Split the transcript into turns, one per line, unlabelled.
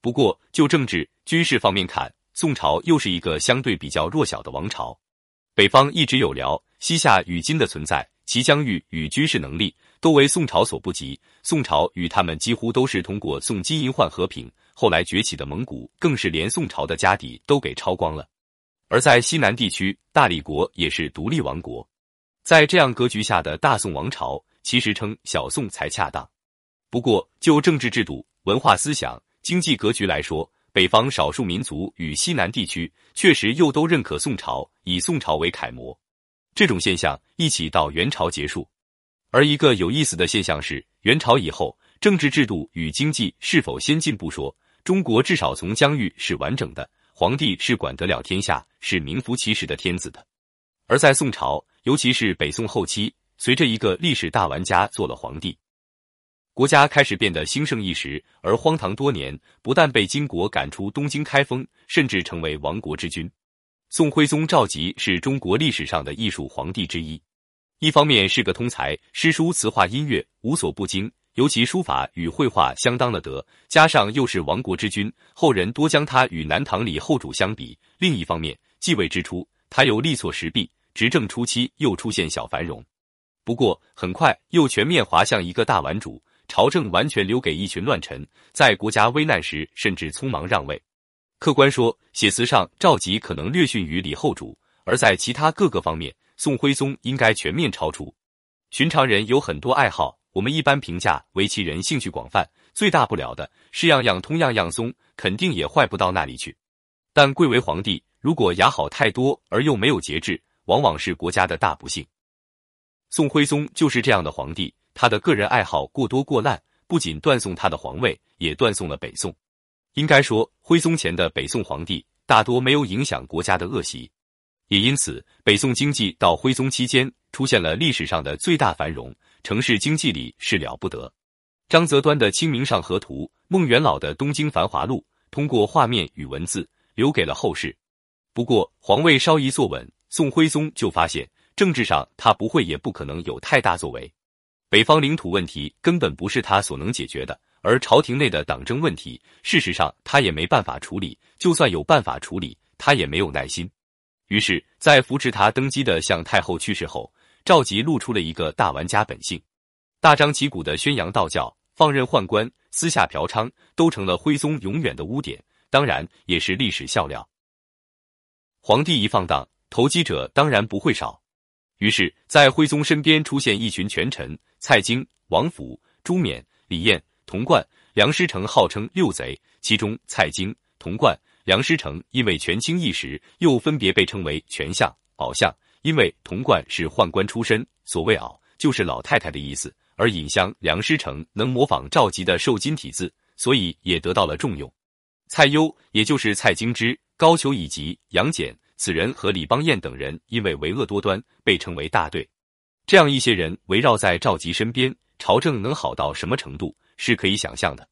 不过就政治军事方面看，宋朝又是一个相对比较弱小的王朝。北方一直有辽、西夏与金的存在，其疆域与军事能力都为宋朝所不及。宋朝与他们几乎都是通过宋金银换和平，后来崛起的蒙古更是连宋朝的家底都给抄光了。而在西南地区，大理国也是独立王国。在这样格局下的大宋王朝，其实称小宋才恰当。不过就政治制度、文化思想、经济格局来说，北方少数民族与西南地区确实又都认可宋朝，以宋朝为楷模。这种现象一起到元朝结束。而一个有意思的现象是，元朝以后政治制度与经济是否先进不说，中国至少从疆域是完整的，皇帝是管得了天下，是名副其实的天子的。而在宋朝，尤其是北宋后期，随着一个历史大玩家做了皇帝。国家开始变得兴盛一时，而荒唐多年，不但被金国赶出东京开封，甚至成为亡国之君。宋徽宗赵佶是中国历史上的艺术皇帝之一，一方面是个通才，诗书词画音乐无所不精，尤其书法与绘画相当的得，加上又是亡国之君，后人多将他与南唐李后主相比。另一方面，继位之初，他又力挫时弊，执政初期又出现小繁荣，不过很快又全面滑向一个大顽主。朝政完全留给一群乱臣，在国家危难时甚至匆忙让位。客观说，写词上赵佶可能略逊于李后主，而在其他各个方面，宋徽宗应该全面超出。寻常人有很多爱好，我们一般评价为其人兴趣广泛，最大不了的是样样通样样松，肯定也坏不到那里去。但贵为皇帝，如果雅好太多而又没有节制，往往是国家的大不幸。宋徽宗就是这样的皇帝。他的个人爱好过多过滥，不仅断送他的皇位，也断送了北宋。应该说，徽宗前的北宋皇帝大多没有影响国家的恶习，也因此，北宋经济到徽宗期间出现了历史上的最大繁荣，城市经济里是了不得。张择端的《清明上河图》，孟元老的《东京繁华录》，通过画面与文字留给了后世。不过，皇位稍一坐稳，宋徽宗就发现政治上他不会也不可能有太大作为。北方领土问题根本不是他所能解决的，而朝廷内的党争问题，事实上他也没办法处理。就算有办法处理，他也没有耐心。于是，在扶持他登基的向太后去世后，赵佶露出了一个大玩家本性，大张旗鼓的宣扬道教，放任宦官，私下嫖娼，都成了徽宗永远的污点，当然也是历史笑料。皇帝一放荡，投机者当然不会少。于是，在徽宗身边出现一群权臣：蔡京、王府、朱冕、李彦、童贯、梁师成，号称六贼。其中，蔡京、童贯、梁师成因为权倾一时，又分别被称为权相、袄相。因为童贯是宦官出身，所谓“袄”就是老太太的意思；而尹相、梁师成能模仿赵佶的瘦金体字，所以也得到了重用。蔡攸，也就是蔡京之、高俅以及杨戬。此人和李邦彦等人因为为恶多端，被称为大队。这样一些人围绕在赵佶身边，朝政能好到什么程度，是可以想象的。